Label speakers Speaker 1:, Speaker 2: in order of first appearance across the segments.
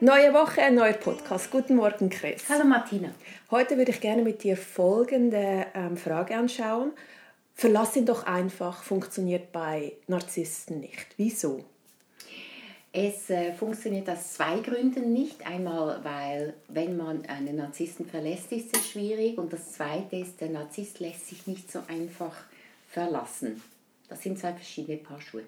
Speaker 1: Neue Woche, ein neuer Podcast. Guten Morgen, Chris.
Speaker 2: Hallo Martina.
Speaker 1: Heute würde ich gerne mit dir folgende ähm, Frage anschauen. Verlass ihn doch einfach funktioniert bei Narzissten nicht. Wieso?
Speaker 2: Es äh, funktioniert aus zwei Gründen nicht. Einmal, weil wenn man einen Narzissten verlässt, ist es schwierig. Und das Zweite ist, der Narzisst lässt sich nicht so einfach verlassen. Das sind zwei verschiedene Paar Schuhe.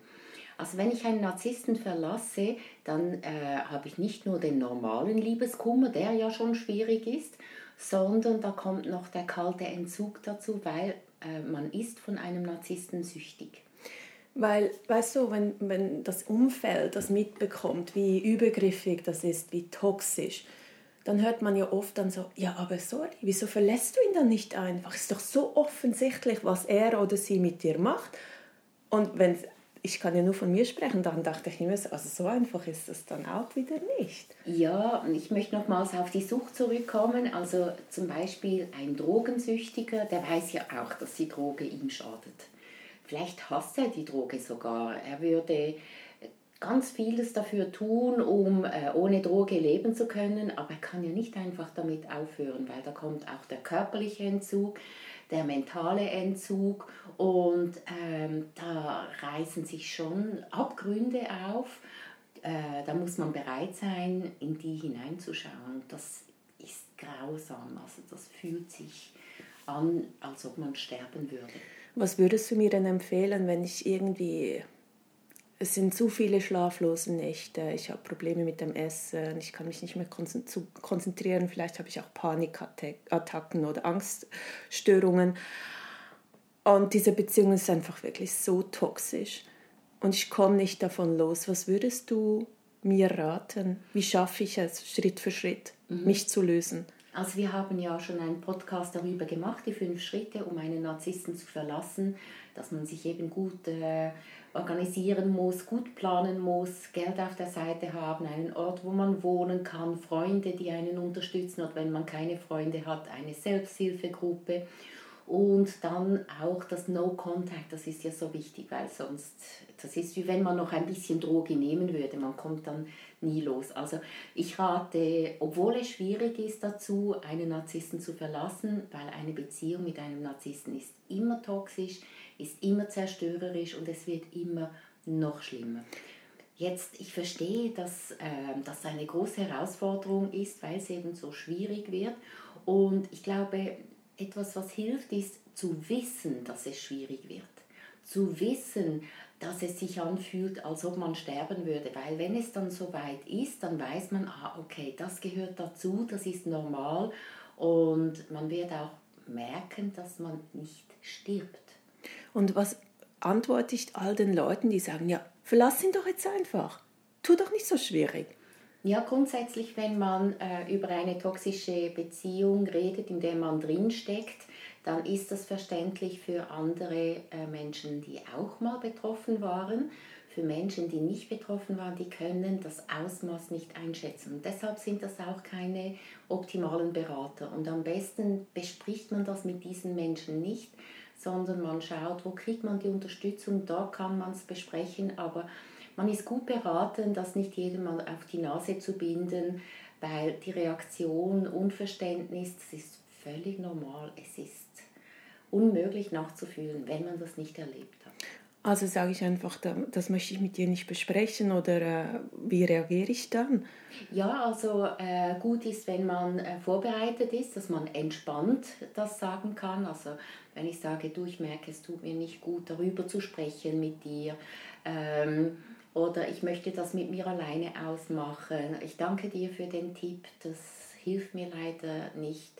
Speaker 2: Also wenn ich einen Narzissten verlasse, dann äh, habe ich nicht nur den normalen Liebeskummer, der ja schon schwierig ist, sondern da kommt noch der kalte Entzug dazu, weil äh, man ist von einem Narzissten süchtig.
Speaker 1: Weil, weißt du, wenn, wenn das Umfeld das mitbekommt, wie übergriffig das ist, wie toxisch, dann hört man ja oft dann so, ja, aber sorry, wieso verlässt du ihn dann nicht einfach? Es ist doch so offensichtlich, was er oder sie mit dir macht. Und wenn ich kann ja nur von mir sprechen, dann dachte ich immer, also so einfach ist es dann auch wieder nicht.
Speaker 2: Ja, und ich möchte nochmals auf die Sucht zurückkommen. Also zum Beispiel ein Drogensüchtiger, der weiß ja auch, dass die Droge ihm schadet. Vielleicht hasst er die Droge sogar. Er würde ganz vieles dafür tun, um äh, ohne Droge leben zu können, aber er kann ja nicht einfach damit aufhören, weil da kommt auch der körperliche Entzug der mentale Entzug und ähm, da reißen sich schon Abgründe auf. Äh, da muss man bereit sein, in die hineinzuschauen. Das ist grausam, also das fühlt sich an, als ob man sterben würde.
Speaker 1: Was würdest du mir denn empfehlen, wenn ich irgendwie es sind zu viele schlaflose Nächte, ich habe Probleme mit dem Essen, ich kann mich nicht mehr konzentrieren, vielleicht habe ich auch Panikattacken oder Angststörungen. Und diese Beziehung ist einfach wirklich so toxisch und ich komme nicht davon los. Was würdest du mir raten? Wie schaffe ich es Schritt für Schritt, mhm. mich zu lösen?
Speaker 2: Also wir haben ja schon einen Podcast darüber gemacht, die fünf Schritte, um einen Narzissten zu verlassen, dass man sich eben gut äh, organisieren muss, gut planen muss, Geld auf der Seite haben, einen Ort, wo man wohnen kann, Freunde, die einen unterstützen oder wenn man keine Freunde hat, eine Selbsthilfegruppe und dann auch das No Contact, das ist ja so wichtig, weil sonst, das ist wie wenn man noch ein bisschen Droge nehmen würde, man kommt dann nie los. Also ich rate, obwohl es schwierig ist dazu, einen Narzissten zu verlassen, weil eine Beziehung mit einem Narzissten ist immer toxisch, ist immer zerstörerisch und es wird immer noch schlimmer. Jetzt, ich verstehe, dass äh, das eine große Herausforderung ist, weil es eben so schwierig wird. Und ich glaube, etwas, was hilft, ist zu wissen, dass es schwierig wird. Zu wissen, dass es sich anfühlt, als ob man sterben würde. Weil wenn es dann so weit ist, dann weiß man, ah, okay, das gehört dazu, das ist normal. Und man wird auch merken, dass man nicht stirbt.
Speaker 1: Und was antworte ich all den Leuten, die sagen, ja, verlass ihn doch jetzt einfach. Tu doch nicht so schwierig.
Speaker 2: Ja, grundsätzlich, wenn man äh, über eine toxische Beziehung redet, in der man drinsteckt, dann ist das verständlich für andere äh, Menschen, die auch mal betroffen waren. Für Menschen, die nicht betroffen waren, die können das Ausmaß nicht einschätzen. Und deshalb sind das auch keine optimalen Berater. Und am besten bespricht man das mit diesen Menschen nicht, sondern man schaut, wo kriegt man die Unterstützung, da kann man es besprechen, aber man ist gut beraten, das nicht jedem mal auf die Nase zu binden, weil die Reaktion, Unverständnis, das ist völlig normal, es ist unmöglich nachzufühlen, wenn man das nicht erlebt hat.
Speaker 1: Also sage ich einfach, das möchte ich mit dir nicht besprechen oder äh, wie reagiere ich dann?
Speaker 2: Ja, also äh, gut ist, wenn man äh, vorbereitet ist, dass man entspannt das sagen kann. Also wenn ich sage, du, ich merke, es tut mir nicht gut, darüber zu sprechen mit dir. Ähm, oder ich möchte das mit mir alleine ausmachen. Ich danke dir für den Tipp, das hilft mir leider nicht.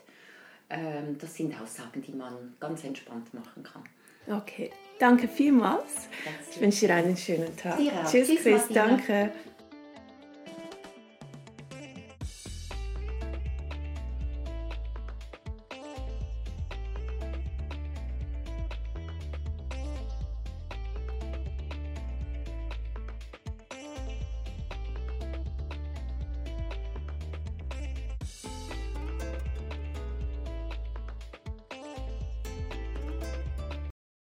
Speaker 2: Ähm, das sind Aussagen, die man ganz entspannt machen kann.
Speaker 1: Okay, danke vielmals. Ich wünsche dir einen schönen Tag.
Speaker 2: Tschüss, Tschüss, Chris,
Speaker 1: danke.